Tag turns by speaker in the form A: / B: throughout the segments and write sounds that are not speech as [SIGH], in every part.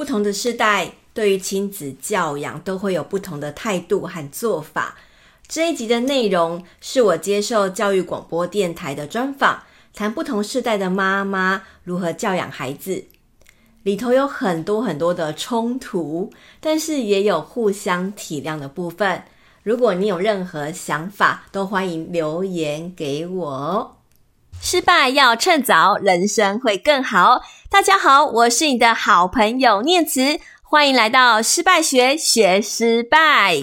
A: 不同的世代对于亲子教养都会有不同的态度和做法。这一集的内容是我接受教育广播电台的专访，谈不同世代的妈妈如何教养孩子。里头有很多很多的冲突，但是也有互相体谅的部分。如果你有任何想法，都欢迎留言给我哦。失败要趁早，人生会更好。大家好，我是你的好朋友念慈，欢迎来到失败学，学失败。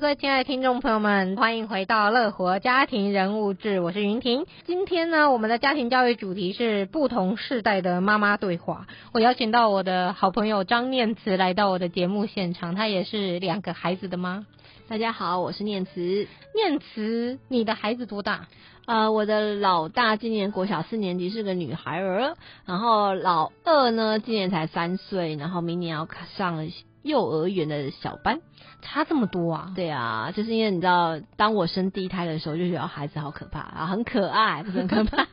B: 各位亲爱的听众朋友们，欢迎回到乐活家庭人物志，我是云婷。今天呢，我们的家庭教育主题是不同世代的妈妈对话。我邀请到我的好朋友张念慈来到我的节目现场，她也是两个孩子的妈。
C: 大家好，我是念慈。
B: 念慈，你的孩子多大？
C: 呃，我的老大今年国小四年级，是个女孩儿。然后老二呢，今年才三岁，然后明年要上幼儿园的小班。
B: 差这么多啊？
C: 对啊，就是因为你知道，当我生第一胎的时候，就觉得孩子好可怕啊，很可爱，不是很可怕。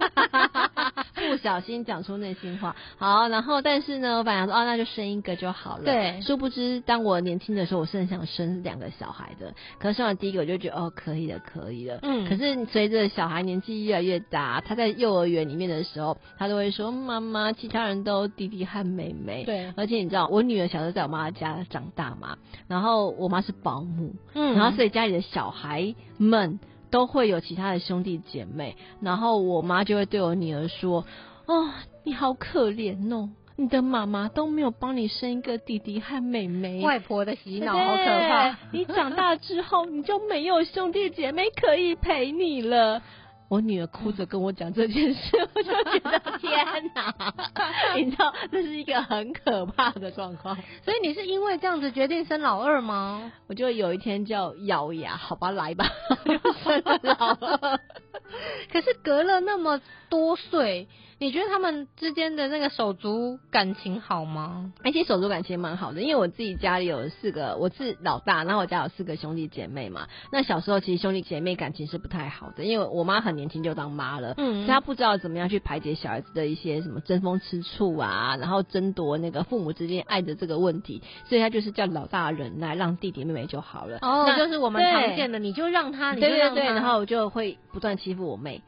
C: 不小心讲出内心话。好，然后但是呢，我本来说哦，那就生一个就好了。
B: 对。
C: 殊不知，当我年轻的时候，我是很想生两个小孩的。可是生完第一个，我就觉得哦，可以了，可以了。嗯。可是随着小孩年纪越来越大，他在幼儿园里面的时候，他都会说妈妈，其他人都弟弟和妹妹。
B: 对。
C: 而且你知道，我女儿小时候在我妈家长大嘛，然后我妈是保姆，嗯，然后所以家里的小孩们。都会有其他的兄弟姐妹，然后我妈就会对我女儿说：“哦，你好可怜哦，你的妈妈都没有帮你生一个弟弟和妹妹。”
B: 外婆的洗脑好可怕！
C: 你长大之后你就没有兄弟姐妹可以陪你了。我女儿哭着跟我讲这件事，[LAUGHS] 我就觉得 [LAUGHS] 天哪！你知道这是一个很可怕的状况。
B: 所以你是因为这样子决定生老二吗？
C: 我就有一天就咬牙，好吧，来吧，[LAUGHS] 就生了老二。[LAUGHS]
B: 可是隔了那么多岁。你觉得他们之间的那个手足感情好吗？
C: 而且手足感情蛮好的，因为我自己家里有四个，我是老大，然后我家有四个兄弟姐妹嘛。那小时候其实兄弟姐妹感情是不太好的，因为我妈很年轻就当妈了，嗯，所以她不知道怎么样去排解小孩子的一些什么争风吃醋啊，然后争夺那个父母之间爱的这个问题，所以她就是叫老大忍耐，让弟弟妹妹就好了。
B: 哦，那就是我们常见的，你就让他，你就让他，
C: 对对对，然后我就会不断欺负我妹。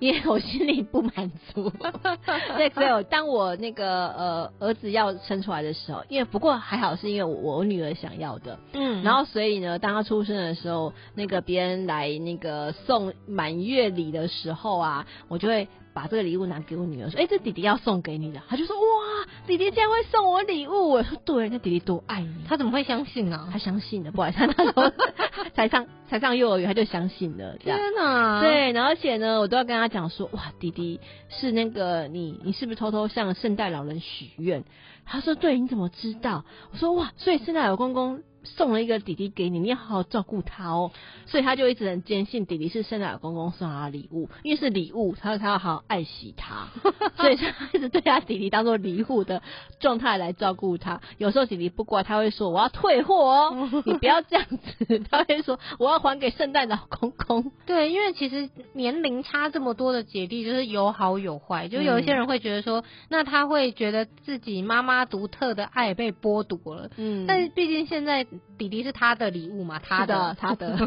C: 因为我心里不满足，[LAUGHS] 对，所以当我那个呃儿子要生出来的时候，因为不过还好是因为我，我女儿想要的，嗯，然后所以呢，当她出生的时候，那个别人来那个送满月礼的时候啊，我就会。把这个礼物拿给我女儿说：“哎、欸，这弟弟要送给你的。”他就说：“哇，弟弟竟然会送我礼物！”我说：“对，那弟弟多爱你。”
B: 他怎么会相信啊？
C: 他相信的，不好意思，他那时候 [LAUGHS] 才上才上幼儿园，他就相信了。
B: 天哪！
C: 对，然后而且呢，我都要跟他讲说：“哇，弟弟是那个你，你是不是偷偷向圣诞老人许愿？”他说：“对，你怎么知道？”我说：“哇，所以圣诞老公公。”送了一个弟弟给你，你要好好照顾他哦。所以他就一直很坚信弟弟是圣诞老公公送他的礼物，因为是礼物，他说他要好好爱惜他，[LAUGHS] 所以他一直对他弟弟当做礼物的状态来照顾他。有时候弟弟不乖，他会说我要退货哦，[LAUGHS] 你不要这样子。他会说我要还给圣诞老公公。
B: 对，因为其实年龄差这么多的姐弟，就是有好有坏。就有一些人会觉得说，那他会觉得自己妈妈独特的爱被剥夺了。嗯，但是毕竟现在。弟弟是他的礼物嘛？他的，他的，[LAUGHS] [LAUGHS] 所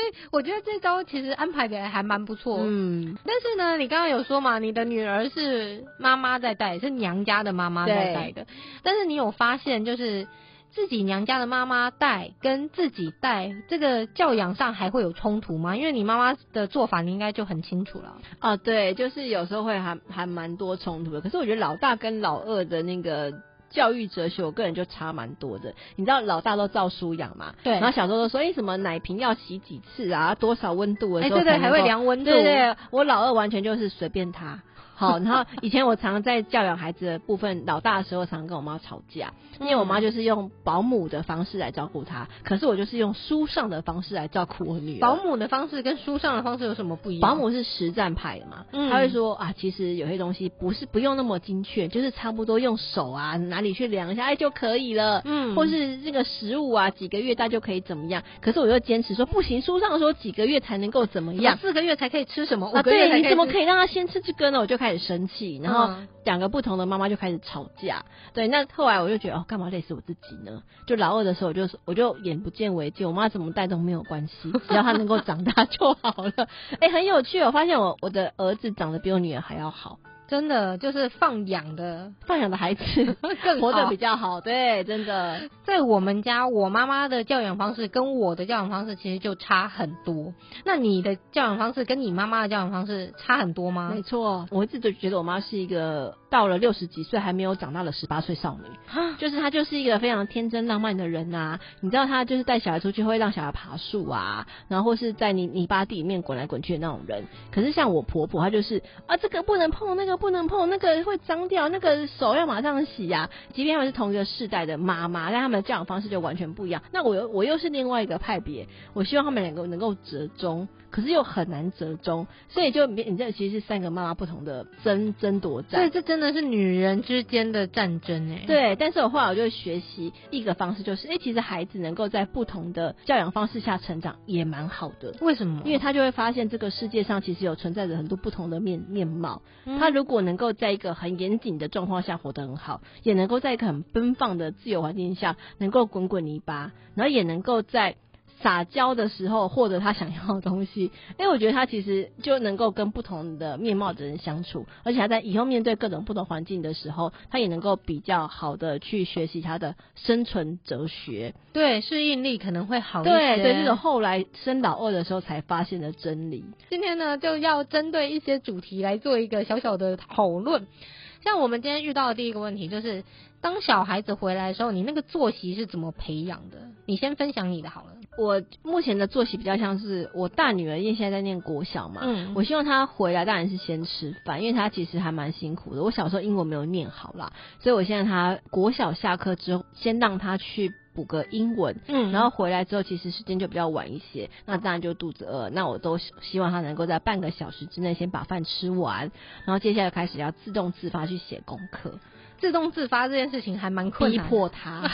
B: 以我觉得这招其实安排的还蛮不错。嗯，但是呢，你刚刚有说嘛，你的女儿是妈妈在带，是娘家的妈妈在带的。但是你有发现，就是自己娘家的妈妈带跟自己带，这个教养上还会有冲突吗？因为你妈妈的做法，你应该就很清楚了。
C: 啊，对，就是有时候会还还蛮多冲突的。可是我觉得老大跟老二的那个。教育哲学，我个人就差蛮多的。你知道老大都照书养嘛？对。然后小时候说，哎，什么奶瓶要洗几次啊？多少温度的时候？哎，
B: 对对，还会量温度。
C: 对对，我老二完全就是随便他。好，然后以前我常常在教养孩子的部分，老大的时候常常跟我妈吵架，因为我妈就是用保姆的方式来照顾他，可是我就是用书上的方式来照顾我女儿。
B: 保姆的方式跟书上的方式有什么不一样？
C: 保姆是实战派的嘛，他会说啊，其实有些东西不是不用那么精确，就是差不多用手啊哪里去量一下哎就可以了，嗯，或是这个食物啊几个月大就可以怎么样？可是我又坚持说不行，书上说几个月才能够怎么样，
B: 四个月才可以吃什么？
C: 啊，对，你怎么可以让他先吃这个呢？我就开始生气，然后两个不同的妈妈就开始吵架。对，那后来我就觉得哦，干嘛累死我自己呢？就老二的时候，我就我就眼不见为净，我妈怎么带都没有关系，只要他能够长大就好了。哎、欸，很有趣，我发现我我的儿子长得比我女儿还要好。
B: 真的就是放养的，
C: 放养的孩子 [LAUGHS] 更活得比较好。对，真的，
B: 在我们家，我妈妈的教养方式跟我的教养方式其实就差很多。那你的教养方式跟你妈妈的教养方式差很多吗？
C: 没错，我一直都觉得我妈是一个到了六十几岁还没有长大的十八岁少女，就是她就是一个非常天真浪漫的人呐。你知道她就是带小孩出去会让小孩爬树啊，然后或是在泥泥巴地里面滚来滚去的那种人。可是像我婆婆，她就是啊，这个不能碰，那个。不能碰那个会脏掉，那个手要马上洗呀、啊。即便他们是同一个世代的妈妈，但他们的教养方式就完全不一样。那我又我又是另外一个派别，我希望他们两个能够折中，可是又很难折中，所以就你这其实是三个妈妈不同的争争夺战。
B: 对，这真的是女人之间的战争哎。
C: 对，但是我后来我就学习一个方式，就是哎、欸，其实孩子能够在不同的教养方式下成长也蛮好的。
B: 为什么？
C: 因为他就会发现这个世界上其实有存在着很多不同的面面貌。他如果能够在一个很严谨的状况下活得很好，也能够在一个很奔放的自由环境下能够滚滚泥巴，然后也能够在撒娇的时候获得他想要的东西。[LAUGHS] 因为我觉得他其实就能够跟不同的面貌的人相处，而且他在以后面对各种不同环境的时候，他也能够比较好的去学习他的生存哲学。
B: 对，适应力可能会好一些。
C: 对，对，这种后来生老二的时候才发现的真理。
B: 今天呢，就要针对一些主题来做一个小小的讨论。像我们今天遇到的第一个问题，就是当小孩子回来的时候，你那个作息是怎么培养的？你先分享你的好了。
C: 我目前的作息比较像是我大女儿，因为现在在念国小嘛，嗯，我希望她回来当然是先吃饭，因为她其实还蛮辛苦的。我小时候英文没有念好啦，所以我现在她国小下课之后，先让她去补个英文，嗯，然后回来之后其实时间就比较晚一些，那当然就肚子饿，那我都希望她能够在半个小时之内先把饭吃完，然后接下来开始要自动自发去写功课。
B: 自动自发这件事情还蛮困难，
C: 逼迫他，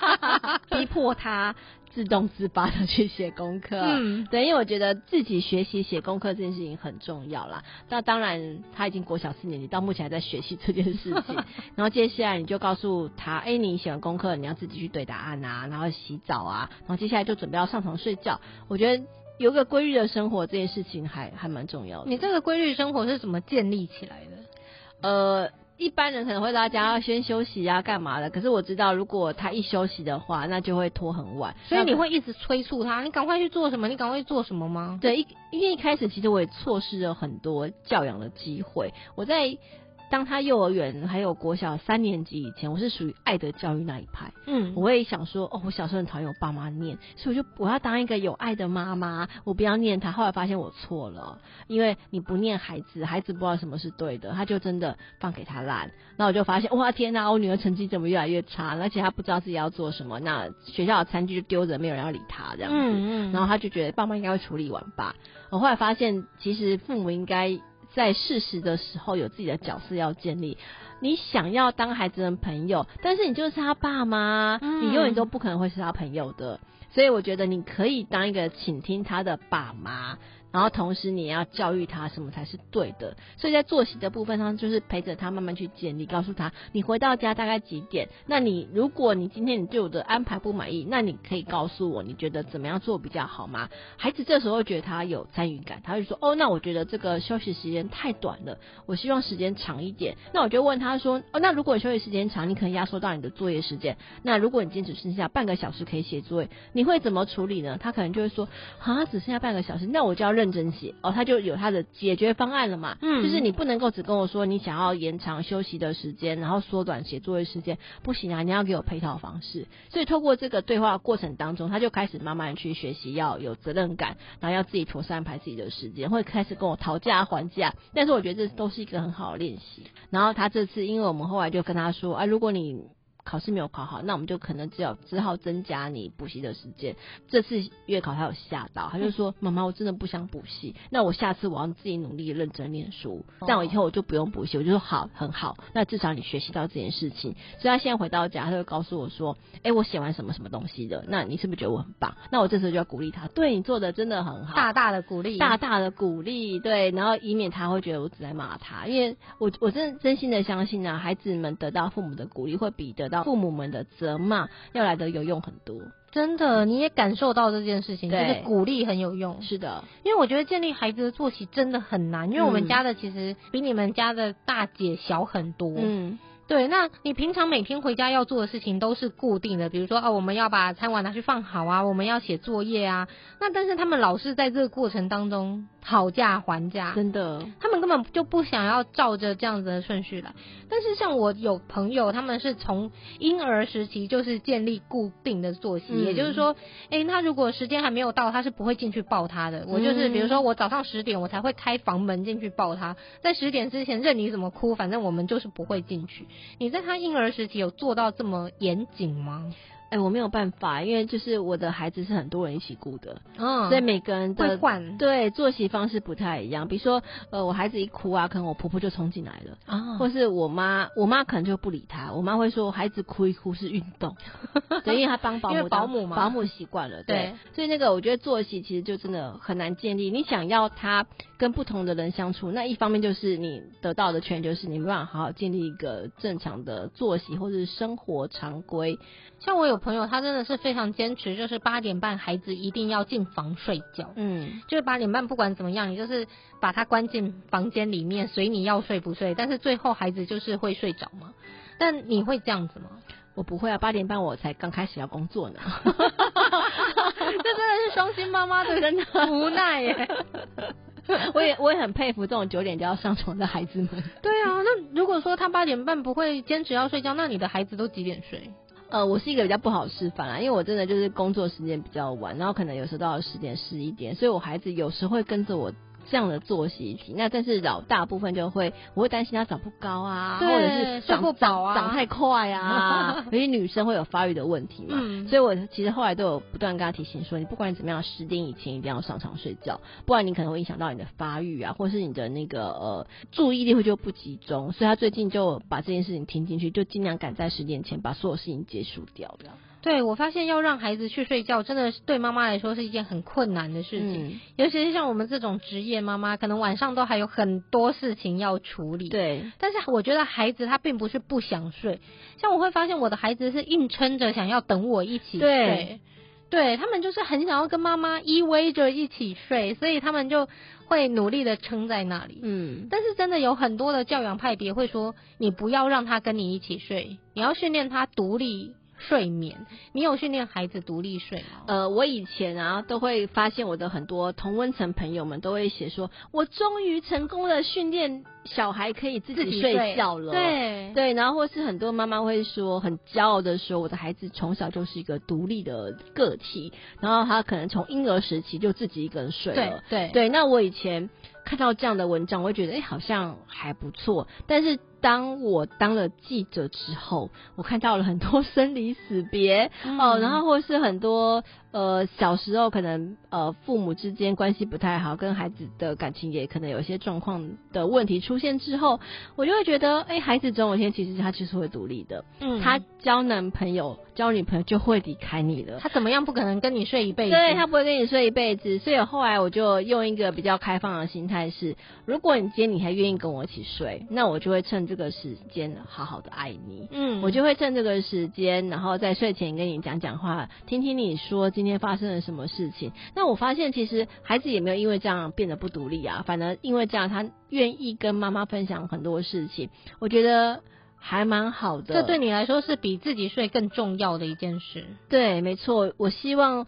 C: [LAUGHS] 逼迫他自动自发的去写功课。嗯，对，因为我觉得自己学习写功课这件事情很重要啦。那当然，他已经国小四年级，到目前还在学习这件事情。[LAUGHS] 然后接下来你就告诉他，哎、欸，你写完功课，你要自己去对答案啊，然后洗澡啊，然后接下来就准备要上床睡觉。我觉得有个规律的生活这件事情还还蛮重要的。
B: 你这个规律生活是怎么建立起来的？
C: 呃。一般人可能会大家要先休息啊，干嘛的？可是我知道，如果他一休息的话，那就会拖很晚。
B: 所以你会一直催促他，你赶快去做什么？你赶快去做什么吗？
C: 对，一因为一开始其实我也错失了很多教养的机会。我在。当他幼儿园还有国小三年级以前，我是属于爱的教育那一派。嗯，我会想说，哦，我小时候很讨厌我爸妈念，所以我就我要当一个有爱的妈妈，我不要念他。后来发现我错了，因为你不念孩子，孩子不知道什么是对的，他就真的放给他烂。那我就发现，哇，天哪，我女儿成绩怎么越来越差？而且她不知道自己要做什么，那学校的餐具就丢着，没有人要理他这样子。嗯嗯，然后他就觉得爸妈应该会处理完吧。我后来发现，其实父母应该。在适时的时候有自己的角色要建立。你想要当孩子的朋友，但是你就是他爸妈，你永远都不可能会是他朋友的。所以我觉得你可以当一个倾听他的爸妈。然后同时你也要教育他什么才是对的，所以在作息的部分上，就是陪着他慢慢去建立，告诉他你回到家大概几点？那你如果你今天你对我的安排不满意，那你可以告诉我，你觉得怎么样做比较好吗？孩子这时候觉得他有参与感，他会说哦，那我觉得这个休息时间太短了，我希望时间长一点。那我就问他说哦，那如果休息时间长，你可能压缩到你的作业时间。那如果你今天只剩下半个小时可以写作业，你会怎么处理呢？他可能就会说啊，只剩下半个小时，那我就要认。认真写哦，他就有他的解决方案了嘛。嗯，就是你不能够只跟我说你想要延长休息的时间，然后缩短写作业时间，不行啊，你要给我配套方式。所以透过这个对话过程当中，他就开始慢慢去学习要有责任感，然后要自己妥善安排自己的时间，会开始跟我讨价还价。但是我觉得这都是一个很好的练习。然后他这次，因为我们后来就跟他说，啊，如果你考试没有考好，那我们就可能只有只好增加你补习的时间。这次月考他有吓到，他就说：“妈妈，我真的不想补习，那我下次我要自己努力认真念书，这样我以后我就不用补习。”我就说：“好，很好，那至少你学习到这件事情。”所以他现在回到家，他就告诉我说：“哎，我写完什么什么东西的？那你是不是觉得我很棒？”那我这时候就要鼓励他：“对，你做的真的很好，
B: 大大的鼓励，
C: 大大的鼓励。”对，然后以免他会觉得我只在骂他，因为我我真真心的相信啊，孩子们得到父母的鼓励会比得到父母们的。责骂要来的有用很多，
B: 真的，你也感受到这件事情，就是鼓励很有用。
C: 是的，
B: 因为我觉得建立孩子的作息真的很难，因为我们家的其实比你们家的大姐小很多。嗯。对，那你平常每天回家要做的事情都是固定的，比如说哦，我们要把餐碗拿去放好啊，我们要写作业啊。那但是他们老是在这个过程当中讨价还价，
C: 真的，
B: 他们根本就不想要照着这样子的顺序来。但是像我有朋友，他们是从婴儿时期就是建立固定的作息，嗯、也就是说，诶，他如果时间还没有到，他是不会进去抱他的。我就是比如说我早上十点我才会开房门进去抱他，在十点之前任你怎么哭，反正我们就是不会进去。你在他婴儿时期有做到这么严谨吗？
C: 哎、欸，我没有办法，因为就是我的孩子是很多人一起顾的，嗯，所以每个人的
B: 换
C: 对作息方式不太一样。比如说，呃，我孩子一哭啊，可能我婆婆就冲进来了啊，或是我妈，我妈可能就不理他，我妈会说孩子哭一哭是运动，[LAUGHS] 对，因为他帮保姆
B: 保姆嘛，
C: 保姆习惯了，对，对，所以那个我觉得作息其实就真的很难建立。你想要他跟不同的人相处，那一方面就是你得到的权就是你没办法好好建立一个正常的作息或者是生活常规。
B: 像我有朋友，他真的是非常坚持，就是八点半孩子一定要进房睡觉。嗯，就是八点半不管怎么样，你就是把他关进房间里面，随你要睡不睡。但是最后孩子就是会睡着嘛。但你会这样子吗？
C: 我不会啊，八点半我才刚开始要工作呢。[LAUGHS]
B: 这真的是双薪妈妈的人的无奈耶。[LAUGHS]
C: 我也我也很佩服这种九点就要上床的孩子们。
B: 对啊，那如果说他八点半不会坚持要睡觉，那你的孩子都几点睡？
C: 呃，我是一个比较不好示范啦，因为我真的就是工作时间比较晚，然后可能有时候到十点十一点，所以我孩子有时会跟着我。这样的作息，那但是老大部分就会，我会担心他长不高啊，或者是长
B: 不饱啊，
C: 长太快啊，[LAUGHS] 尤其女生会有发育的问题嘛，嗯、所以我其实后来都有不断跟他提醒说，你不管你怎么样，十点以前一定要上床睡觉，不然你可能会影响到你的发育啊，或是你的那个呃注意力会就不集中，所以他最近就把这件事情听进去，就尽量赶在十点前把所有事情结束掉的。
B: 对，我发现要让孩子去睡觉，真的是对妈妈来说是一件很困难的事情。嗯、尤其是像我们这种职业妈妈，可能晚上都还有很多事情要处理。
C: 对，
B: 但是我觉得孩子他并不是不想睡，像我会发现我的孩子是硬撑着想要等我一起睡。对，对他们就是很想要跟妈妈依偎着一起睡，所以他们就会努力的撑在那里。嗯，但是真的有很多的教养派别会说，你不要让他跟你一起睡，你要训练他独立。睡眠，你有训练孩子独立睡吗？
C: 呃，我以前啊都会发现我的很多同温层朋友们都会写说，我终于成功的训练小孩可以自己睡觉了。
B: 对
C: 对，然后或是很多妈妈会说，很骄傲的说，我的孩子从小就是一个独立的个体，然后他可能从婴儿时期就自己一个人睡了。
B: 对对
C: 对，那我以前看到这样的文章，我会觉得哎、欸，好像还不错，但是。当我当了记者之后，我看到了很多 [LAUGHS] 生离死别、嗯、哦，然后或是很多呃小时候可能呃父母之间关系不太好，跟孩子的感情也可能有一些状况的问题出现之后，我就会觉得，哎、欸，孩子总有一天其实他就是会独立的，嗯，他交男朋友、交女朋友就会离开你了，
B: 他怎么样不可能跟你睡一辈子？
C: 对，他不会跟你睡一辈子，所以后来我就用一个比较开放的心态是，如果你今天你还愿意跟我一起睡，那我就会趁这。这个时间好好的爱你，嗯，我就会趁这个时间，然后在睡前跟你讲讲话，听听你说今天发生了什么事情。那我发现其实孩子也没有因为这样变得不独立啊，反而因为这样他愿意跟妈妈分享很多事情，我觉得还蛮好的。
B: 这对你来说是比自己睡更重要的一件事。
C: 对，没错，我希望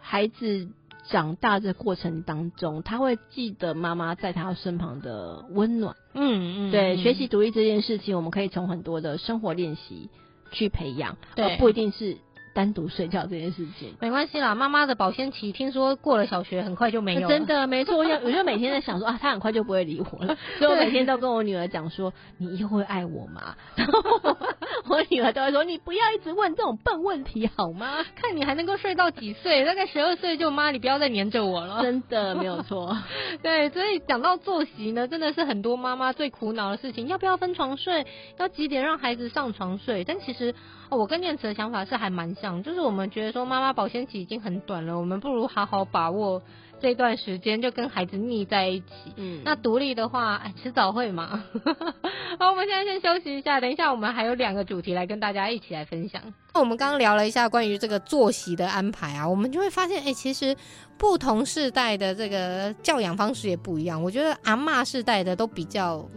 C: 孩子。
D: 长大的过程当中，他会记得妈妈在他身旁的温暖。
B: 嗯嗯，
D: 对，
B: 嗯
D: 学习独立这件事情，我们可以从很多的生活练习去培养，
B: 对
D: 而不一定是。单独睡觉这件事情
B: 没关系啦，妈妈的保鲜期听说过了小学很快就没有了。[LAUGHS]
D: 真的没错，我我就每天在想说啊，他很快就不会理我了，[LAUGHS] 所以我每天都跟我女儿讲说，你以后会爱我吗？[LAUGHS] 然后我女儿都会说，你不要一直问这种笨问题好吗？
B: 看你还能够睡到几岁？大概十二岁就妈，你不要再黏着我了。
D: 真的没有错。
B: 对，所以讲到作息呢，真的是很多妈妈最苦恼的事情，要不要分床睡？要几点让孩子上床睡？但其实。哦，我跟念慈的想法是还蛮像，就是我们觉得说妈妈保鲜期已经很短了，我们不如好好把握这段时间，就跟孩子腻在一起。嗯，那独立的话，哎，迟早会嘛。[LAUGHS] 好，我们现在先休息一下，等一下我们还有两个主题来跟大家一起来分享。那我们刚刚聊了一下关于这个作息的安排啊，我们就会发现，哎，其实不同世代的这个教养方式也不一样。我觉得阿嬷世代的都比较。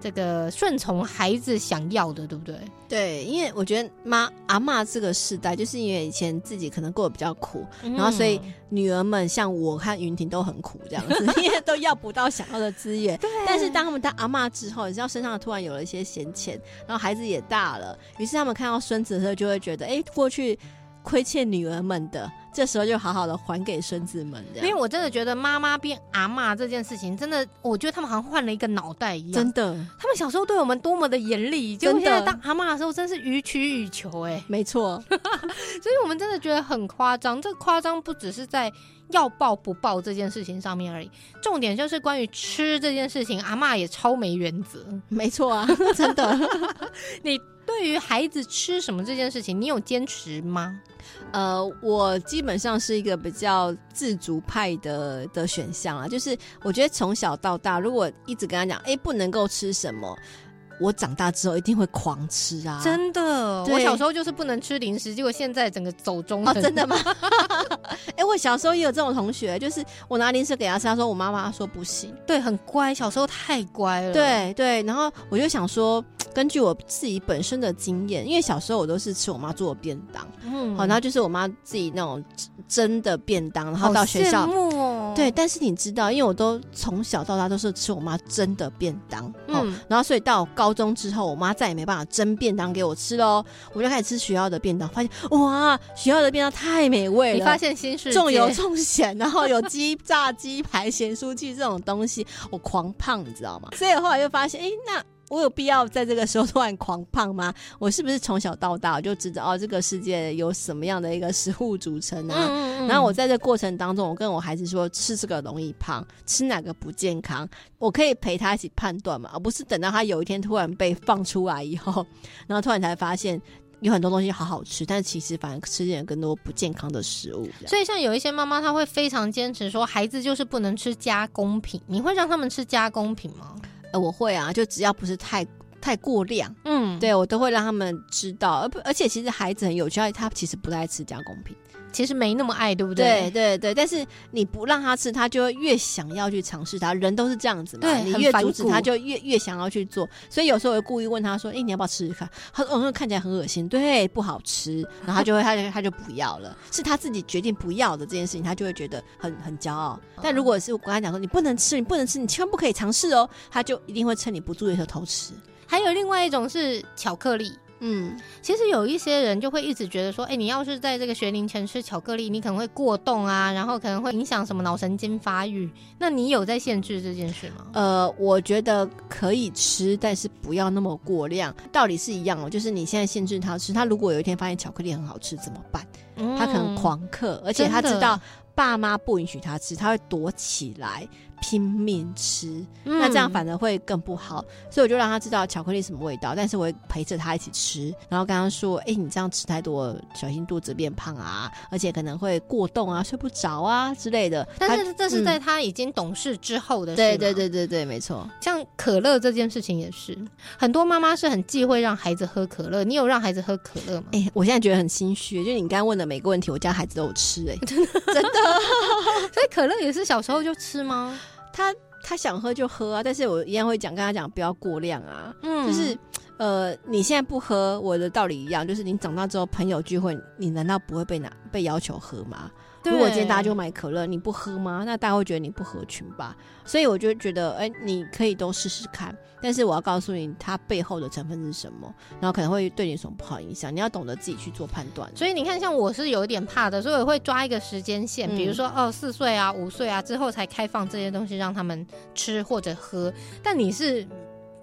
B: 这个顺从孩子想要的，对不对？
C: 对，因为我觉得妈阿妈这个世代，就是因为以前自己可能过得比较苦，嗯、然后所以女儿们像我和云婷都很苦这样子，[LAUGHS] 因为都要不到想要的资源。对。但是当他们当阿妈之后，你知道身上突然有了一些闲钱，然后孩子也大了，于是他们看到孙子的时候，就会觉得，哎，过去亏欠女儿们的。这时候就好好的还给孙子们，
B: 因为我真的觉得妈妈变阿嬷这件事情，真的，我觉得他们好像换了一个脑袋一样。
C: 真的，
B: 他们小时候对我们多么的严厉，就现在当阿嬷的时候，真是予取予求。哎，
C: 没错，[LAUGHS]
B: 所以我们真的觉得很夸张。这夸张不只是在要抱不抱这件事情上面而已，重点就是关于吃这件事情，阿嬷也超没原则。
C: 没错啊，[LAUGHS] 真的。
B: 你对于孩子吃什么这件事情，你有坚持吗？
C: 呃，我基本上是一个比较自主派的的选项啊，就是我觉得从小到大，如果一直跟他讲，哎，不能够吃什么。我长大之后一定会狂吃啊！
B: 真的，我小时候就是不能吃零食，结果现在整个走中。
C: 哦，真的吗？哎、欸，我小时候也有这种同学，就是我拿零食给他吃，他说我妈妈说不行，
B: 对，很乖，小时候太乖了。
C: 对对，然后我就想说，根据我自己本身的经验，因为小时候我都是吃我妈做的便当，嗯，好，然后就是我妈自己那种蒸的便当，然后到学校，
B: 哦、
C: 对，但是你知道，因为我都从小到大都是吃我妈蒸的便当，嗯，然后所以到高。中之后，我妈再也没办法蒸便当给我吃喽，我就开始吃学校的便当，发现哇，学校的便当太美味了。
B: 你发现新世，
C: 重油重咸，然后有鸡炸鸡排、咸酥鸡这种东西，我狂胖，你知道吗？所以后来就发现，哎，那。我有必要在这个时候突然狂胖吗？[LAUGHS] 我是不是从小到大就知道哦，这个世界有什么样的一个食物组成啊？嗯嗯、然后我在这过程当中，我跟我孩子说，吃这个容易胖，吃哪个不健康，我可以陪他一起判断嘛，而不是等到他有一天突然被放出来以后，[LAUGHS] 然后突然才发现有很多东西好好吃，但其实反而吃点更多不健康的食物。
B: 所以像有一些妈妈，她会非常坚持说，孩子就是不能吃加工品。你会让他们吃加工品吗？
C: 呃，我会啊，就只要不是太太过量，
B: 嗯，
C: 对我都会让他们知道。而而且其实孩子很有趣，他其实不太爱吃加工品。
B: 其实没那么爱，对不对？
C: 对对对，但是你不让他吃，他就会越想要去尝试它。人都是这样子嘛，
B: 对，
C: 你越阻止他，就越越想要去做。所以有时候我会故意问他说：“哎、欸，你要不要吃吃看？”他说：“哦，看起来很恶心，对，不好吃。”然后他就会，[LAUGHS] 他就他就不要了。是他自己决定不要的这件事情，他就会觉得很很骄傲。但如果是我跟他讲说：“你不能吃，你不能吃，你千万不可以尝试哦。”他就一定会趁你不注意的时候偷吃。
B: 还有另外一种是巧克力。嗯，其实有一些人就会一直觉得说，哎、欸，你要是在这个学龄前吃巧克力，你可能会过动啊，然后可能会影响什么脑神经发育。那你有在限制这件事吗？
C: 呃，我觉得可以吃，但是不要那么过量。道理是一样哦，就是你现在限制他吃，他如果有一天发现巧克力很好吃怎么办？嗯、他可能狂嗑，而且他知道爸妈不允许他吃，他会躲起来。拼命吃，嗯、那这样反而会更不好，所以我就让他知道巧克力什么味道，但是我会陪着他一起吃，然后跟他说：“哎、欸，你这样吃太多，小心肚子变胖啊，而且可能会过动啊，睡不着啊之类的。”
B: 但是这是在他已经懂事之后的事。
C: 对对对对对，没错。
B: 像可乐这件事情也是，很多妈妈是很忌讳让孩子喝可乐。你有让孩子喝可乐吗？
C: 哎、欸，我现在觉得很心虚，就你刚刚问的每个问题，我家孩子都有吃、欸，哎，
B: 真 [LAUGHS] 的真的。[LAUGHS] 所以可乐也是小时候就吃吗？
C: 他他想喝就喝啊，但是我一样会讲跟他讲不要过量啊，嗯，就是呃，你现在不喝，我的道理一样，就是你长大之后朋友聚会，你难道不会被拿被要求喝吗？如果今天大家就买可乐，你不喝吗？那大家会觉得你不合群吧。所以我就觉得，哎、欸，你可以都试试看。但是我要告诉你，它背后的成分是什么，然后可能会对你有什么不好影响，你要懂得自己去做判断。
B: 所以你看，像我是有一点怕的，所以我会抓一个时间线，比如说、嗯、哦，四岁啊，五岁啊之后才开放这些东西让他们吃或者喝。但你是。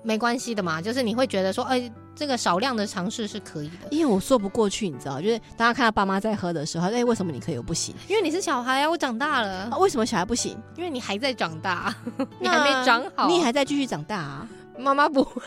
B: 没关系的嘛，就是你会觉得说，哎、欸，这个少量的尝试是可以的。
C: 因为我说不过去，你知道，就是大家看到爸妈在喝的时候，哎、欸，为什么你可以我不行？
B: 因为你是小孩啊，我长大了。
C: 啊、为什么小孩不行？
B: 因为你还在长大，[LAUGHS] 你还没长好，
C: 你还在继续长大啊。
B: 妈妈不会。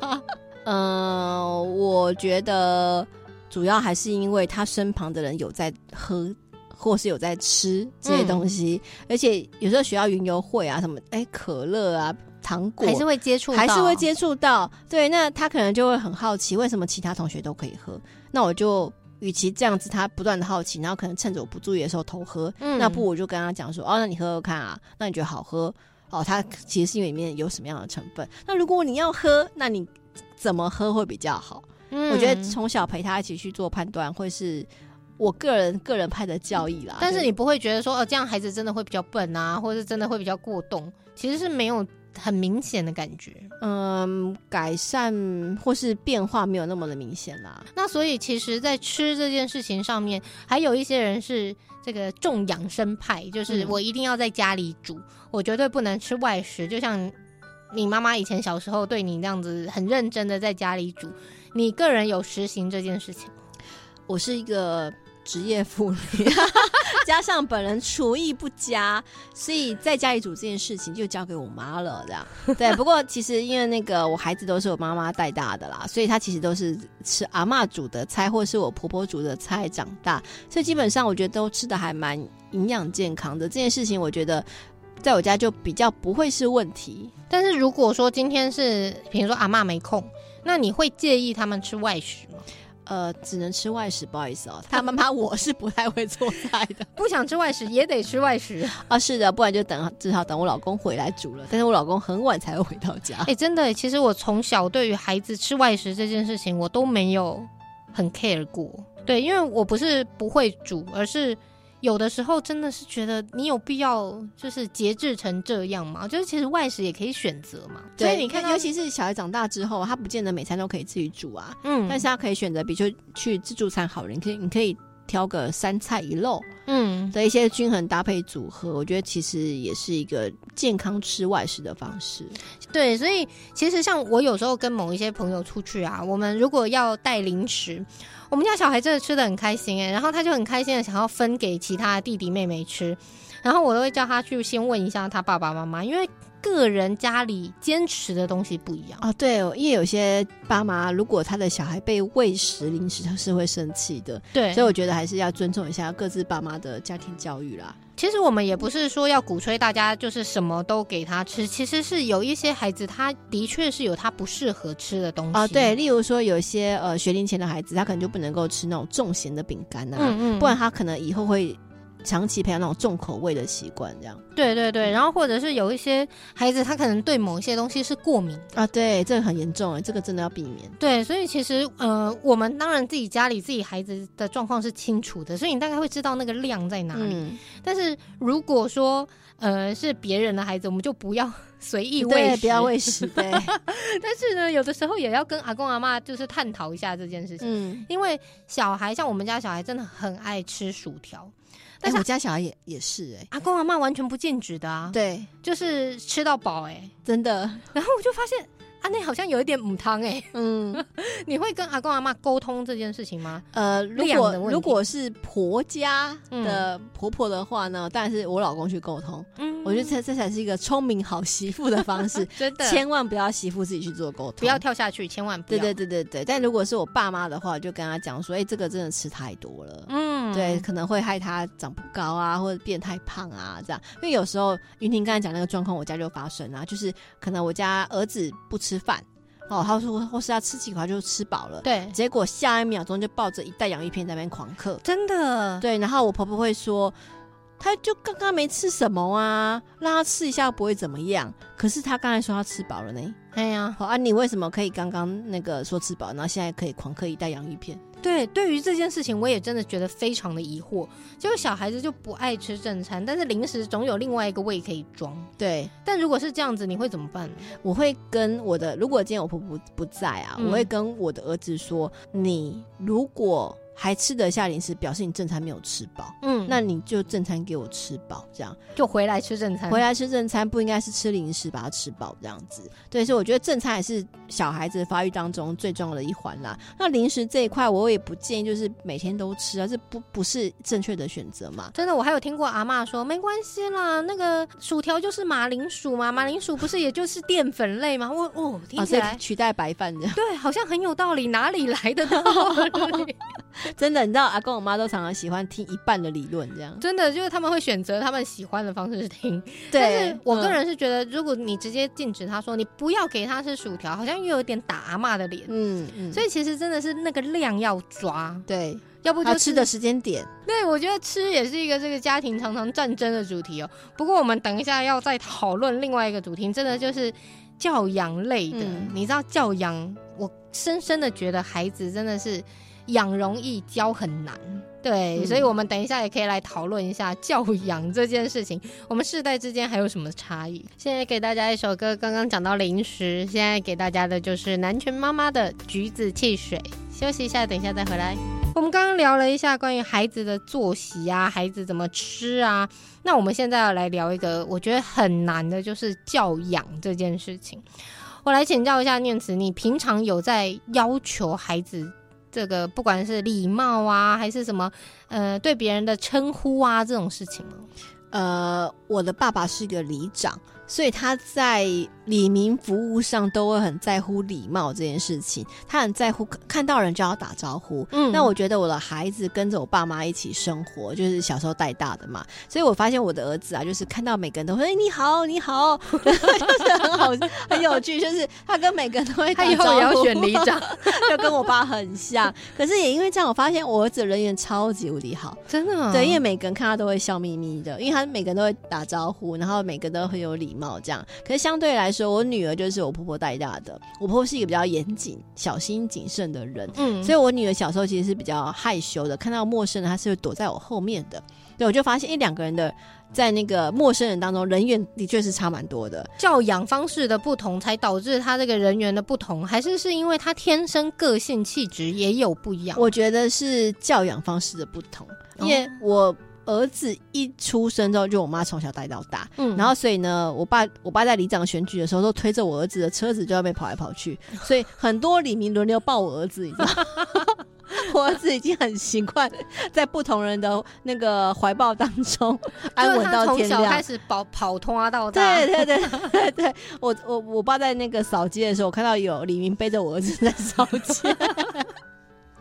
C: 嗯、[LAUGHS] 呃，我觉得主要还是因为他身旁的人有在喝，或是有在吃这些东西，嗯、而且有时候学校云游会啊，什么，哎、欸，可乐啊。糖果
B: 还是会接触，
C: 还是会接触到。对，那他可能就会很好奇，为什么其他同学都可以喝？那我就与其这样子，他不断的好奇，然后可能趁着我不注意的时候偷喝。嗯，那不我就跟他讲说，哦，那你喝喝看啊，那你觉得好喝？哦，它其实是因为里面有什么样的成分？那如果你要喝，那你怎么喝会比较好？嗯，我觉得从小陪他一起去做判断，会是我个人个人派的教义啦。
B: 但是你不会觉得说，哦，这样孩子真的会比较笨啊，或者是真的会比较过动？其实是没有。很明显的感觉，
C: 嗯，改善或是变化没有那么的明显啦。
B: 那所以其实，在吃这件事情上面，还有一些人是这个重养生派，就是我一定要在家里煮，嗯、我绝对不能吃外食。就像你妈妈以前小时候对你这样子很认真的在家里煮，你个人有实行这件事情？
C: 我是一个。职业妇女，[LAUGHS] 加上本人厨艺不佳，所以在家里煮这件事情就交给我妈了。这样对，不过其实因为那个我孩子都是我妈妈带大的啦，所以他其实都是吃阿嬷煮的菜，或是我婆婆煮的菜长大，所以基本上我觉得都吃得还蛮营养健康的。这件事情我觉得在我家就比较不会是问题。
B: 但是如果说今天是比如说阿嬷没空，那你会介意他们吃外食吗？
C: 呃，只能吃外食，不好意思哦。[LAUGHS] 他妈妈我是不太会做菜的，
B: 不想吃外食也得吃外食 [LAUGHS]
C: 啊。是的，不然就等只好等我老公回来煮了。但是我老公很晚才会回到家。
B: 哎、欸，真的，其实我从小对于孩子吃外食这件事情，我都没有很 care 过。对，因为我不是不会煮，而是。有的时候真的是觉得你有必要就是节制成这样吗？就是其实外食也可以选择嘛。
C: 所以你看，尤其是小孩长大之后，他不见得每餐都可以自己煮啊。嗯，但是他可以选择，比如说去自助餐好人，你可以你可以挑个三菜一肉，嗯，的一些均衡搭配组合，我觉得其实也是一个健康吃外食的方式。
B: 对，所以其实像我有时候跟某一些朋友出去啊，我们如果要带零食。我们家小孩真的吃的很开心哎，然后他就很开心的想要分给其他的弟弟妹妹吃，然后我都会叫他去先问一下他爸爸妈妈，因为个人家里坚持的东西不一样
C: 哦。对，因为有些爸妈如果他的小孩被喂食零食，他是会生气的。对，所以我觉得还是要尊重一下各自爸妈的家庭教育啦。
B: 其实我们也不是说要鼓吹大家就是什么都给他吃，其实是有一些孩子他的确是有他不适合吃的东西啊、呃。对，
C: 例如说有一些呃学龄前的孩子，他可能就不能够吃那种重咸的饼干啊，嗯嗯，不然他可能以后会。长期培养那种重口味的习惯，这样。
B: 对对对，然后或者是有一些孩子，他可能对某一些东西是过敏
C: 啊，对，这个很严重哎，这个真的要避免。
B: 对，所以其实呃，我们当然自己家里自己孩子的状况是清楚的，所以你大概会知道那个量在哪里。嗯、但是如果说呃是别人的孩子，我们就不要随意喂食，
C: 不要喂食。对。[LAUGHS]
B: 但是呢，有的时候也要跟阿公阿妈就是探讨一下这件事情，嗯，因为小孩像我们家小孩真的很爱吃薯条。
C: 但是我家小孩也也是哎、欸，
B: 阿公阿妈完全不禁止的啊，
C: 对，
B: 就是吃到饱哎、欸，
C: 真的。
B: 然后我就发现。啊，那好像有一点母汤哎，嗯，[LAUGHS] 你会跟阿公阿妈沟通这件事情吗？
C: 呃，如果如果是婆家的婆婆的话呢，当然是我老公去沟通。嗯，我觉得这这才是一个聪明好媳妇的方式，[LAUGHS] 真的，千万不要媳妇自己去做沟通，
B: 不要跳下去，千万不要。
C: 对对对对对。但如果是我爸妈的话，我就跟他讲说，哎，这个真的吃太多了，嗯，对，可能会害他长不高啊，或者变太胖啊，这样。因为有时候云婷刚才讲那个状况，我家就发生啊，就是可能我家儿子不吃。吃饭哦，他说或是他吃几块就吃饱了，对，结果下一秒钟就抱着一袋洋芋片在那边狂嗑，
B: 真的，
C: 对，然后我婆婆会说，他就刚刚没吃什么啊，让他吃一下不会怎么样。可是他刚才说他吃饱了呢。
B: 哎呀，
C: 好啊，你为什么可以刚刚那个说吃饱，然后现在可以狂嗑一袋洋芋片？
B: 对，对于这件事情，我也真的觉得非常的疑惑。就是小孩子就不爱吃正餐，但是零食总有另外一个胃可以装。
C: 对，
B: 但如果是这样子，你会怎么办？
C: 我会跟我的，如果今天我婆婆不，不在啊，嗯，我会跟我的儿子说，你如果。还吃得下零食，表示你正餐没有吃饱。嗯，那你就正餐给我吃饱，这样
B: 就回来吃正餐。
C: 回来吃正餐不应该是吃零食把它吃饱这样子。对，所以我觉得正餐还是小孩子发育当中最重要的一环啦。那零食这一块，我也不建议就是每天都吃啊，这不不是正确的选择嘛。
B: 真的，我还有听过阿妈说，没关系啦，那个薯条就是马铃薯嘛，马铃薯不是也就是淀粉类吗？我哦，听起来、
C: 哦、取代白饭这样。
B: 对，好像很有道理，哪里来的道理？[LAUGHS] [LAUGHS]
C: 真的，你知道阿公我妈都常常喜欢听一半的理论，这样
B: 真的就是他们会选择他们喜欢的方式听。[LAUGHS] 对，但是我个人是觉得，如果你直接禁止他说你不要给他吃薯条，好像又有点打阿妈的脸。嗯嗯，所以其实真的是那个量要抓，
C: 对，
B: 要不就
C: 吃的时间点。
B: 对，我觉得吃也是一个这个家庭常常战争的主题哦。不过我们等一下要再讨论另外一个主题，真的就是教养类的。嗯、你知道教养，我深深的觉得孩子真的是。养容易教很难，对，嗯，所以我们等一下也可以来讨论一下教养这件事情，我们世代之间还有什么差异？现在给大家一首歌，刚刚讲到零食，现在给大家的就是南拳妈妈的橘子汽水。休息一下，等一下再回来。我们刚刚聊了一下关于孩子的作息啊，孩子怎么吃啊，那我们现在要来聊一个我觉得很难的，就是教养这件事情。我来请教一下念慈，你平常有在要求孩子？这个不管是礼貌啊，还是什么，呃，对别人的称呼啊，这种事情吗？
C: 呃，我的爸爸是一个里长。所以他在李民服务上都会很在乎礼貌这件事情，他很在乎看到人就要打招呼。嗯，那我觉得我的孩子跟着我爸妈一起生活，就是小时候带大的嘛，所以我发现我的儿子啊，就是看到每个人都会哎、欸、你好你好，[LAUGHS] 就是很好很有趣，[LAUGHS] 就是他跟每个人都会打招呼。他以后也要选里长，[LAUGHS] 就跟我爸很像。可是也因为这样，我发现我儿子人缘超级无敌好，
B: 真的、啊。
C: 对，因为每个人看他都会笑眯眯的，因为他每个人都会打招呼，然后每个人都很有礼。貌这样，可是相对来说，我女儿就是我婆婆带大的。我婆婆是一个比较严谨、小心谨慎的人，嗯，所以我女儿小时候其实是比较害羞的，看到陌生人，她是会躲在我后面的。对，我就发现一两个人的在那个陌生人当中，人缘的确是差蛮多的。
B: 教养方式的不同，才导致他这个人缘的不同，还是是因为他天生个性气质也有不一样？
C: 我觉得是教养方式的不同，因为我。儿子一出生之后，就我妈从小带到大，嗯，然后所以呢，我爸我爸在里长选举的时候，都推着我儿子的车子，就在那边跑来跑去，[LAUGHS] 所以很多里民轮流抱我儿子，你知道？[LAUGHS] 我儿子已经很习惯在不同人的那个怀抱当中 [LAUGHS] 安稳到天亮，从小
B: 开始跑跑通啊到大，
C: 对对对对对，我我我爸在那个扫街的时候，我看到有李明背着我儿子在扫街。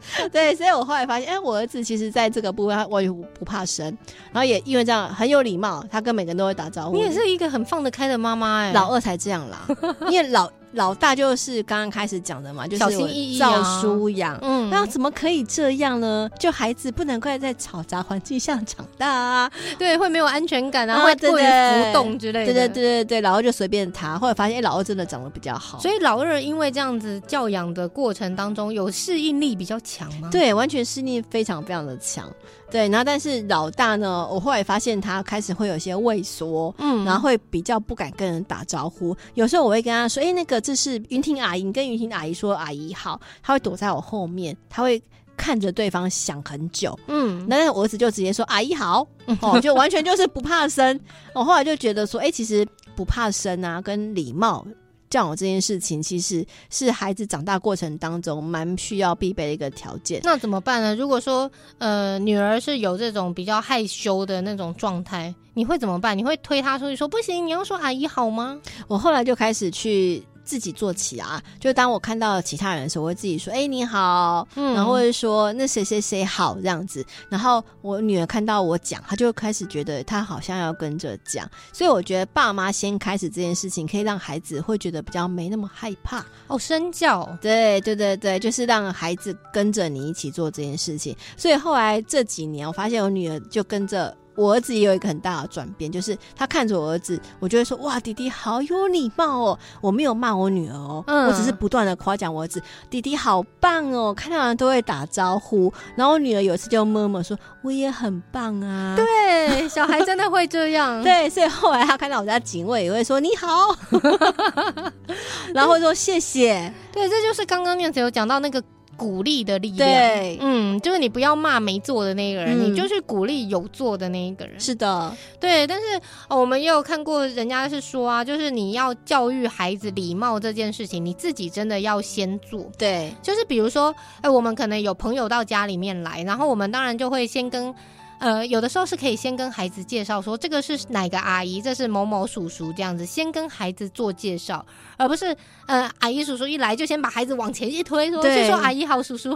C: [LAUGHS] 对，所以我后来发现，哎、欸，我儿子其实在这个部分，他我也不怕生，然后也因为这样很有礼貌，他跟每个人都会打招呼。
B: 你也是一个很放得开的妈妈哎，
C: 老二才这样啦，因为老。老大就是刚刚开始讲的嘛，就是
B: 小心翼翼、
C: 照书养。嗯，那怎么可以这样呢？就孩子不能怪在嘈杂环境下长大啊，
B: 对，会没有安全感啊，会过于浮动之类的。
C: 对对对对对，老二就随便他，后来发现，哎，老二真的长得比较好。
B: 所以老二因为这样子教养的过程当中，有适应力比较强吗？
C: 对，完全适应力非常非常的强。对，然后但是老大呢，我后来发现他开始会有些畏缩，嗯，然后会比较不敢跟人打招呼。有时候我会跟他说：“哎，那个这是云婷阿姨，你跟云婷阿姨说阿姨好。”他会躲在我后面，他会看着对方想很久，嗯，那我儿子就直接说阿姨好，哦，[LAUGHS] 就完全就是不怕生。我后来就觉得说，哎，其实不怕生啊，跟礼貌。教养这件事情，其实是孩子长大过程当中蛮需要必备的一个条件。
B: 那怎么办呢？如果说呃女儿是有这种比较害羞的那种状态，你会怎么办？你会推她出去说不行，你要说阿姨好吗？
C: 我后来就开始去。自己做起啊！就当我看到其他人的时候，我会自己说：“哎、欸，你好。嗯”然后或者说：“那谁谁谁好。”这样子。然后我女儿看到我讲，她就开始觉得她好像要跟着讲。所以我觉得爸妈先开始这件事情，可以让孩子会觉得比较没那么害怕
B: 哦。身教，
C: 对对对对，就是让孩子跟着你一起做这件事情。所以后来这几年，我发现我女儿就跟着。我儿子也有一个很大的转变，就是他看着我儿子，我就会说哇，弟弟好有礼貌哦。我没有骂我女儿哦，嗯、我只是不断的夸奖我儿子，弟弟好棒哦，看到人都会打招呼。然后我女儿有一次就默默说，我也很棒啊。
B: 对，小孩真的会这样。[LAUGHS]
C: 对，所以后来他看到我家警卫也会说你好，[LAUGHS] 然后会说谢谢。
B: 对，这就是刚刚念慈有讲到那个。鼓励的力量，
C: 对，
B: 嗯，就是你不要骂没做的那个人，嗯、你就去鼓励有做的那一个人。
C: 是的，
B: 对。但是、哦、我们也有看过，人家是说啊，就是你要教育孩子礼貌这件事情，你自己真的要先做。
C: 对，
B: 就是比如说，哎，我们可能有朋友到家里面来，然后我们当然就会先跟。呃，有的时候是可以先跟孩子介绍说，这个是哪个阿姨，这是某某叔叔这样子，先跟孩子做介绍，而不是呃阿姨叔叔一来就先把孩子往前一推，说先说阿姨好，叔叔好，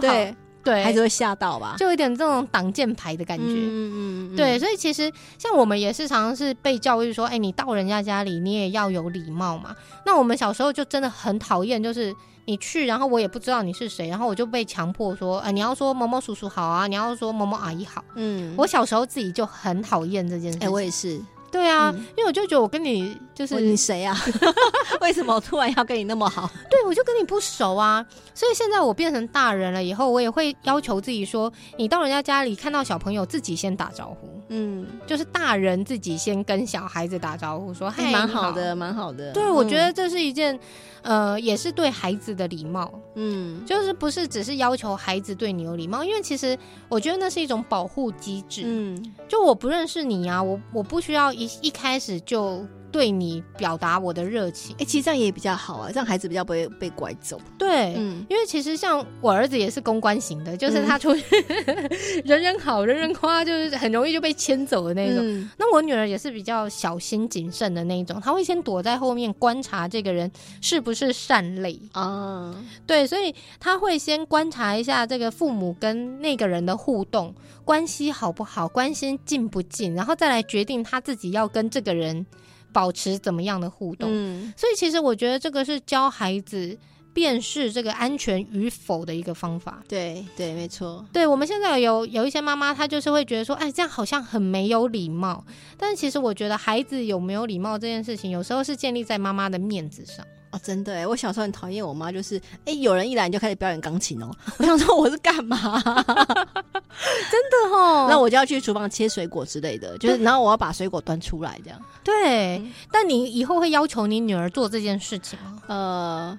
C: 对，
B: 对，
C: 孩子会吓到吧？
B: 就有点这种挡箭牌的感觉，嗯嗯嗯，对，所以其实像我们也是常常是被教育说，哎，你到人家家里你也要有礼貌嘛。那我们小时候就真的很讨厌，就是。你去，然后我也不知道你是谁，然后我就被强迫说，呃，你要说某某叔叔好啊，你要说某某阿姨好。嗯，我小时候自己就很讨厌这件事。哎，
C: 我也是。
B: 对啊，嗯、因为我就觉得我跟你就是
C: 你谁啊？[LAUGHS] 为什么我突然要跟你那么好？
B: 对，我就跟你不熟啊。所以现在我变成大人了以后，我也会要求自己说，你到人家家里看到小朋友，自己先打招呼。嗯，就是大人自己先跟小孩子打招呼，说嗨，蛮
C: 好的，蛮好的。
B: 对，我觉得这是一件。呃，也是对孩子的礼貌，嗯，就是不是只是要求孩子对你有礼貌，因为其实我觉得那是一种保护机制，嗯，就我不认识你啊，我我不需要一一开始就。对你表达我的热情，
C: 哎，其实这样也比较好啊，这样孩子比较不会被拐走。
B: 对，嗯，因为其实像我儿子也是公关型的，就是他出去、嗯、[LAUGHS] 人人好，人人夸，就是很容易就被牵走的那种。嗯、那我女儿也是比较小心谨慎的那种，她会先躲在后面观察这个人是不是善类啊。对，所以她会先观察一下这个父母跟那个人的互动关系好不好，关系近不近，然后再来决定他自己要跟这个人。保持怎么样的互动？嗯，所以其实我觉得这个是教孩子辨识这个安全与否的一个方法。
C: 对对，没错。
B: 对，我们现在有有一些妈妈，她就是会觉得说，哎，这样好像很没有礼貌。但是其实我觉得孩子有没有礼貌这件事情，有时候是建立在妈妈的面子上。
C: 哦，真的哎，我小时候很讨厌我妈，就是哎，有人一来你就开始表演钢琴哦。[LAUGHS] 我想说我是干嘛？[LAUGHS]
B: 真的哦，
C: 那我就要去厨房切水果之类的，就是然后我要把水果端出来这样。
B: 对，嗯、但你以后会要求你女儿做这件事情吗？
C: 呃，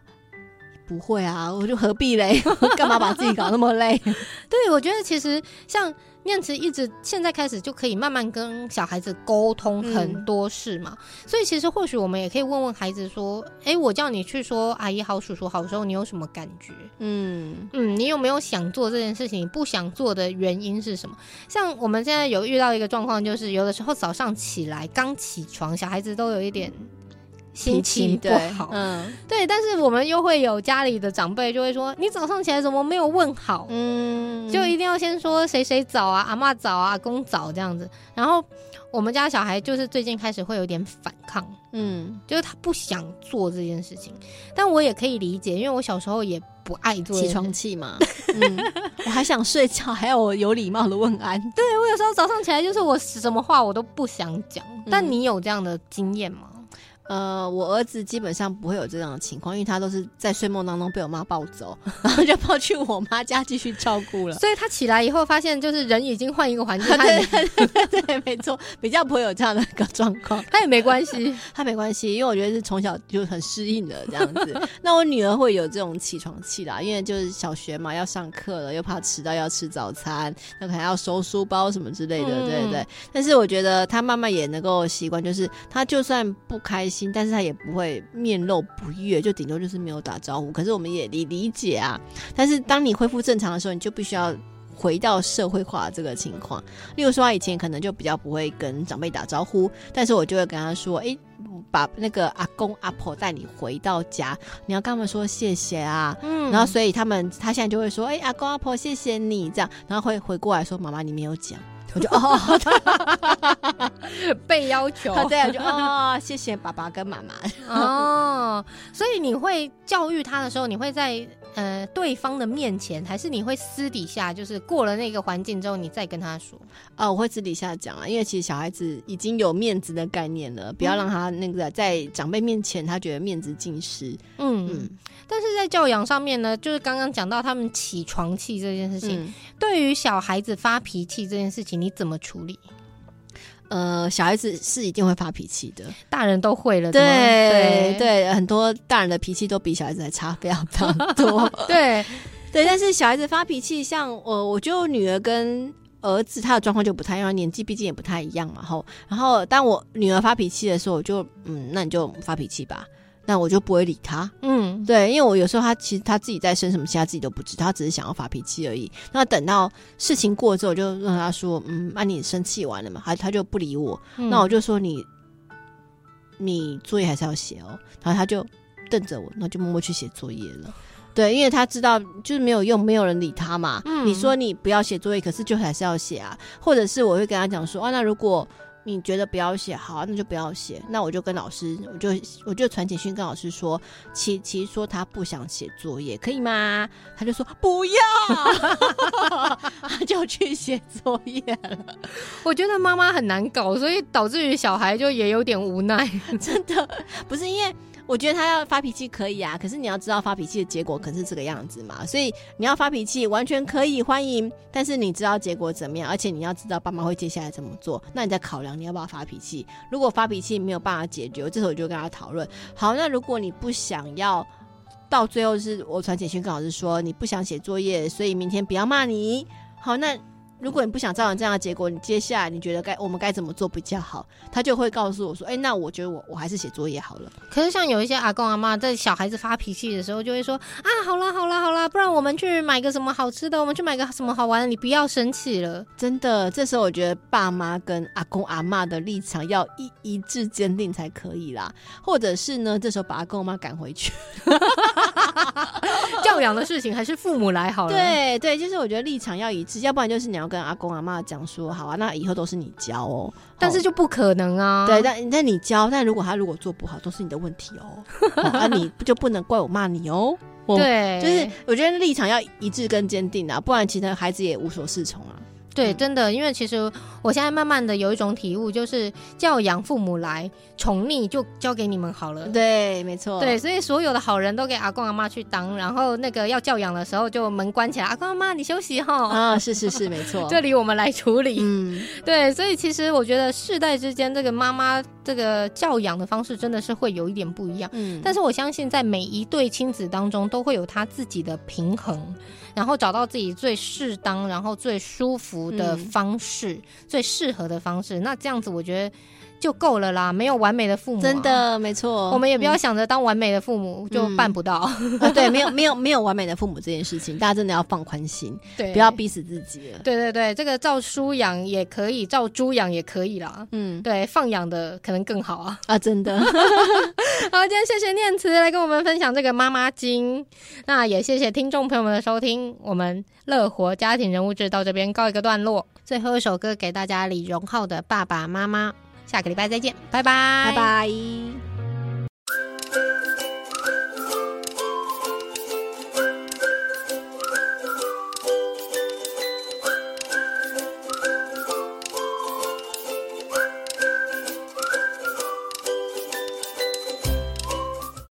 C: 不会啊，我就何必嘞？[LAUGHS] 干嘛把自己搞那么累？[LAUGHS]
B: 对，我觉得其实像。念慈一直现在开始就可以慢慢跟小孩子沟通很多事嘛，嗯、所以其实或许我们也可以问问孩子说：“哎、欸，我叫你去说阿姨好、叔叔好的时候，你有什么感觉？嗯嗯，你有没有想做这件事情？不想做的原因是什么？像我们现在有遇到一个状况，就是有的时候早上起来刚起床，小孩子都有一点。”心情不好，嗯，对，但是我们又会有家里的长辈就会说，你早上起来怎么没有问好？嗯，就一定要先说谁谁早啊，阿妈早啊，阿公早这样子。然后我们家小孩就是最近开始会有点反抗，嗯，就是他不想做这件事情。但我也可以理解，因为我小时候也不爱做
C: 起床气嘛，[LAUGHS] 嗯，我还想睡觉，还要我有礼貌的问安。
B: 对，我有时候早上起来就是我什么话我都不想讲。但你有这样的经验吗？
C: 呃，我儿子基本上不会有这样的情况，因为他都是在睡梦当中被我妈抱走，[LAUGHS] 然后就抱去我妈家继续照顾了。
B: 所以他起来以后发现，就是人已经换一个环境，
C: 对对对，对，没错，比较不会有这样的一个状况。
B: 他也没关系，
C: 他没关系，因为我觉得是从小就很适应的这样子。那我女儿会有这种起床气啦，因为就是小学嘛，要上课了，又怕迟到要吃早餐，那可能要收书包什么之类的，嗯、对对对。但是我觉得他慢慢也能够习惯，就是他就算不开心。心，但是他也不会面露不悦，就顶多就是没有打招呼。可是我们也理理解啊。但是当你恢复正常的时候，你就必须要回到社会化的这个情况。例如说，他以前可能就比较不会跟长辈打招呼，但是我就会跟他说：“哎，把那个阿公阿婆带你回到家，你要跟他们说谢谢啊。”嗯，然后所以他们他现在就会说：“哎，阿公阿婆谢谢你。”这样，然后会回过来说：“妈妈，你没有讲。”我就 [LAUGHS] 哦，
B: 被要求，
C: 对，我就哦，谢谢爸爸跟妈妈。
B: 哦，所以你会教育他的时候，你会在呃对方的面前，还是你会私底下就是过了那个环境之后，你再跟他说？
C: 啊、哦，我会私底下讲啊，因为其实小孩子已经有面子的概念了，不要让他那个在长辈面前他觉得面子尽失。嗯
B: 嗯。但是在教养上面呢，就是刚刚讲到他们起床气这件事情，嗯、对于小孩子发脾气这件事情，你怎么处理？
C: 呃，小孩子是一定会发脾气的，
B: 大人都会了。
C: 对对对，很多大人的脾气都比小孩子还差非常非常多。[LAUGHS]
B: 对
C: 对，但是小孩子发脾气，像我，我觉得女儿跟儿子他的状况就不太一样，年纪毕竟也不太一样嘛。吼然后当我女儿发脾气的时候，我就嗯，那你就发脾气吧。那我就不会理他，嗯，对，因为我有时候他其实他自己在生什么气，他自己都不知道，他只是想要发脾气而已。那等到事情过了之后，我就让他说，嗯，那、啊、你生气完了嘛？他他就不理我，嗯、那我就说你，你作业还是要写哦。然后他就瞪着我，那就默默去写作业了。对，因为他知道就是没有用，没有人理他嘛。嗯、你说你不要写作业，可是就还是要写啊。或者是我会跟他讲说，啊，那如果。你觉得不要写好，那就不要写。那我就跟老师，我就我就传简讯跟老师说，琪琪说他不想写作业，可以吗？他就说不要，他就去写作业了。[LAUGHS]
B: 我觉得妈妈很难搞，所以导致于小孩就也有点无奈。[LAUGHS]
C: 真的不是因为。我觉得他要发脾气可以啊，可是你要知道发脾气的结果可是这个样子嘛，所以你要发脾气完全可以欢迎，但是你知道结果怎么样，而且你要知道爸妈会接下来怎么做，那你在考量你要不要发脾气。如果发脾气没有办法解决，这时候我就跟他讨论。好，那如果你不想要到最后是我传简讯跟老师说你不想写作业，所以明天不要骂你。好，那。如果你不想造成这样的结果，你接下来你觉得该我们该怎么做比较好？他就会告诉我说：“哎、欸，那我觉得我我还是写作业好了。”
B: 可是像有一些阿公阿妈在小孩子发脾气的时候，就会说：“啊，好啦好啦好啦，不然我们去买个什么好吃的，我们去买个什么好玩的，你不要生气了。”
C: 真的，这时候我觉得爸妈跟阿公阿妈的立场要一一致坚定才可以啦。或者是呢，这时候把阿公阿妈赶回去，[LAUGHS]
B: 教养的事情还是父母来好了。
C: 对对，就是我觉得立场要一致，要不然就是你要跟阿公阿妈讲。说好啊，那以后都是你教哦，
B: 但是就不可能啊。
C: 对，但但你教，但如果他如果做不好，都是你的问题哦。[LAUGHS] 那、啊、你就不能怪我骂你哦。
B: 对，
C: 就是我觉得立场要一致跟坚定啊，不然其实孩子也无所适从啊。
B: 对，真的，因为其实我现在慢慢的有一种体悟，就是教养父母来，宠溺就交给你们好了。
C: 对，没错。
B: 对，所以所有的好人都给阿公阿妈去当，然后那个要教养的时候就门关起来，阿公阿妈你休息哈。
C: 啊，是是是，没错。
B: 这里我们来处理。嗯，对，所以其实我觉得世代之间这个妈妈这个教养的方式真的是会有一点不一样。嗯，但是我相信在每一对亲子当中都会有他自己的平衡。然后找到自己最适当，然后最舒服的方式，嗯、最适合的方式。那这样子，我觉得。就够了啦，没有完美的父母、啊，
C: 真的没错。
B: 我们也不要想着当完美的父母、嗯、就办不到。
C: 嗯、[LAUGHS] 对，没有没有没有完美的父母这件事情，大家真的要放宽心，对，不要逼死自己了。
B: 对对对，这个照书养也可以，照猪养也可以啦。嗯，对，放养的可能更好啊
C: 啊，真的。[LAUGHS] 好，
B: 今天谢谢念慈来跟我们分享这个妈妈经，那也谢谢听众朋友们的收听，我们乐活家庭人物志到这边告一个段落。最后一首歌给大家，李荣浩的《爸爸妈妈》。下个礼拜再见，拜拜，
C: 拜拜。